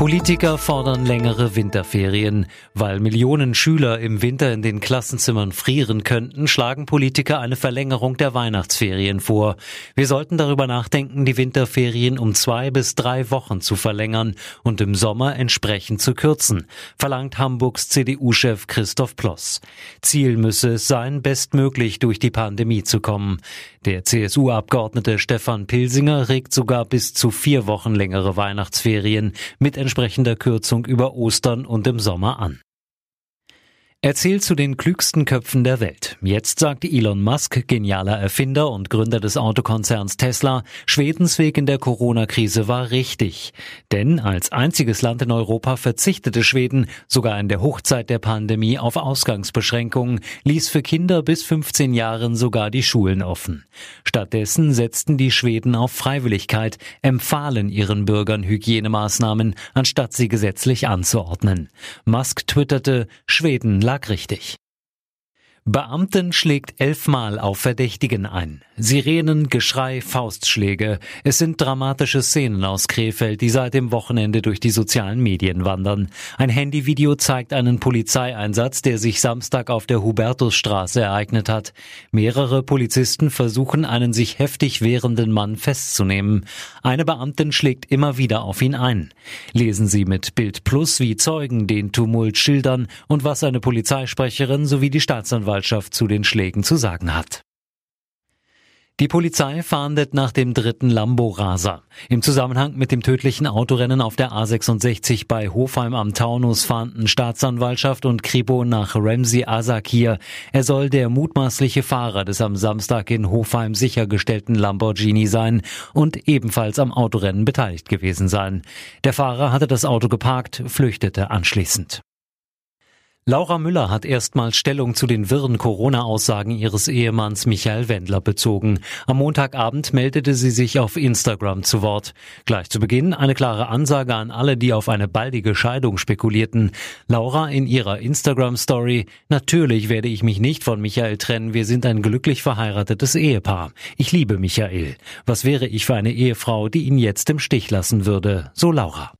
Politiker fordern längere Winterferien. Weil Millionen Schüler im Winter in den Klassenzimmern frieren könnten, schlagen Politiker eine Verlängerung der Weihnachtsferien vor. Wir sollten darüber nachdenken, die Winterferien um zwei bis drei Wochen zu verlängern und im Sommer entsprechend zu kürzen, verlangt Hamburgs CDU-Chef Christoph Ploss. Ziel müsse es sein, bestmöglich durch die Pandemie zu kommen. Der CSU-Abgeordnete Stefan Pilsinger regt sogar bis zu vier Wochen längere Weihnachtsferien mit entsprechender Kürzung über Ostern und im Sommer an. Er zählt zu den klügsten Köpfen der Welt. Jetzt sagt Elon Musk, genialer Erfinder und Gründer des Autokonzerns Tesla, Schwedens Weg in der Corona-Krise war richtig. Denn als einziges Land in Europa verzichtete Schweden sogar in der Hochzeit der Pandemie auf Ausgangsbeschränkungen, ließ für Kinder bis 15 Jahren sogar die Schulen offen. Stattdessen setzten die Schweden auf Freiwilligkeit, empfahlen ihren Bürgern Hygienemaßnahmen, anstatt sie gesetzlich anzuordnen. Musk twitterte, Schweden lag richtig. Beamten schlägt elfmal auf Verdächtigen ein. Sirenen, Geschrei, Faustschläge. Es sind dramatische Szenen aus Krefeld, die seit dem Wochenende durch die sozialen Medien wandern. Ein Handyvideo zeigt einen Polizeieinsatz, der sich Samstag auf der Hubertusstraße ereignet hat. Mehrere Polizisten versuchen, einen sich heftig wehrenden Mann festzunehmen. Eine Beamtin schlägt immer wieder auf ihn ein. Lesen Sie mit Bild Plus, wie Zeugen den Tumult schildern und was eine Polizeisprecherin sowie die Staatsanwaltschaft Staatsanwaltschaft zu den Schlägen zu sagen hat. Die Polizei fahndet nach dem dritten Lambo-Raser. Im Zusammenhang mit dem tödlichen Autorennen auf der A66 bei Hofheim am Taunus fahnden Staatsanwaltschaft und Kripo nach Ramsey Asakir. Er soll der mutmaßliche Fahrer des am Samstag in Hofheim sichergestellten Lamborghini sein und ebenfalls am Autorennen beteiligt gewesen sein. Der Fahrer hatte das Auto geparkt, flüchtete anschließend. Laura Müller hat erstmals Stellung zu den wirren Corona-Aussagen ihres Ehemanns Michael Wendler bezogen. Am Montagabend meldete sie sich auf Instagram zu Wort. Gleich zu Beginn eine klare Ansage an alle, die auf eine baldige Scheidung spekulierten. Laura in ihrer Instagram-Story, natürlich werde ich mich nicht von Michael trennen, wir sind ein glücklich verheiratetes Ehepaar. Ich liebe Michael. Was wäre ich für eine Ehefrau, die ihn jetzt im Stich lassen würde? So Laura.